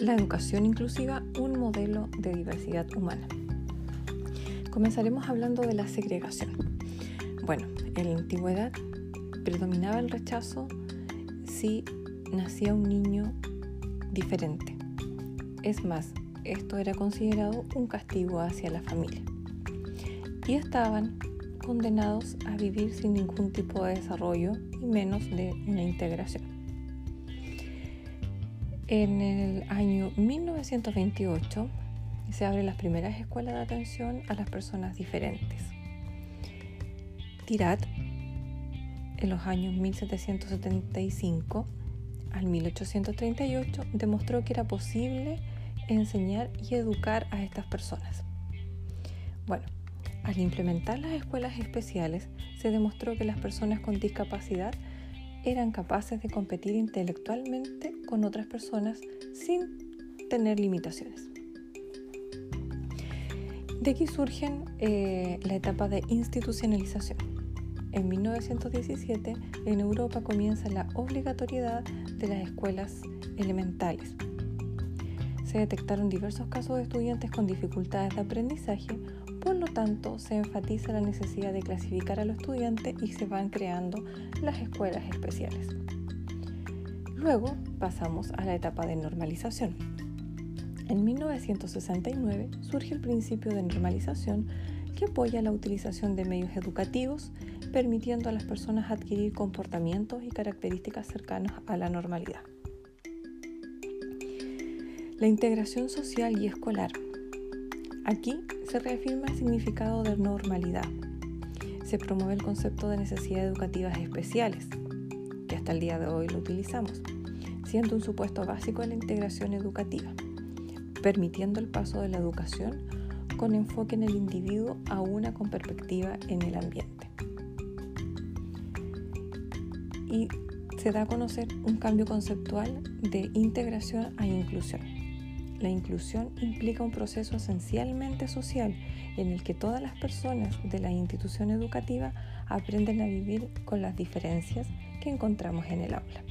la educación inclusiva un modelo de diversidad humana. Comenzaremos hablando de la segregación. Bueno, en la antigüedad predominaba el rechazo si nacía un niño diferente. Es más, esto era considerado un castigo hacia la familia. Y estaban condenados a vivir sin ningún tipo de desarrollo y menos de una integración. En el año 1928 se abren las primeras escuelas de atención a las personas diferentes. Tirat, en los años 1775 al 1838, demostró que era posible enseñar y educar a estas personas. Bueno, al implementar las escuelas especiales, se demostró que las personas con discapacidad eran capaces de competir intelectualmente con otras personas sin tener limitaciones. De aquí surge eh, la etapa de institucionalización. En 1917 en Europa comienza la obligatoriedad de las escuelas elementales. Se detectaron diversos casos de estudiantes con dificultades de aprendizaje, por lo tanto se enfatiza la necesidad de clasificar a los estudiantes y se van creando las escuelas especiales. Luego pasamos a la etapa de normalización. En 1969 surge el principio de normalización que apoya la utilización de medios educativos, permitiendo a las personas adquirir comportamientos y características cercanos a la normalidad. La integración social y escolar. Aquí se reafirma el significado de normalidad. Se promueve el concepto de necesidades educativas especiales, hasta el día de hoy lo utilizamos, siendo un supuesto básico de la integración educativa, permitiendo el paso de la educación con enfoque en el individuo a una con perspectiva en el ambiente. Y se da a conocer un cambio conceptual de integración a inclusión. La inclusión implica un proceso esencialmente social en el que todas las personas de la institución educativa aprenden a vivir con las diferencias que encontramos en el aula.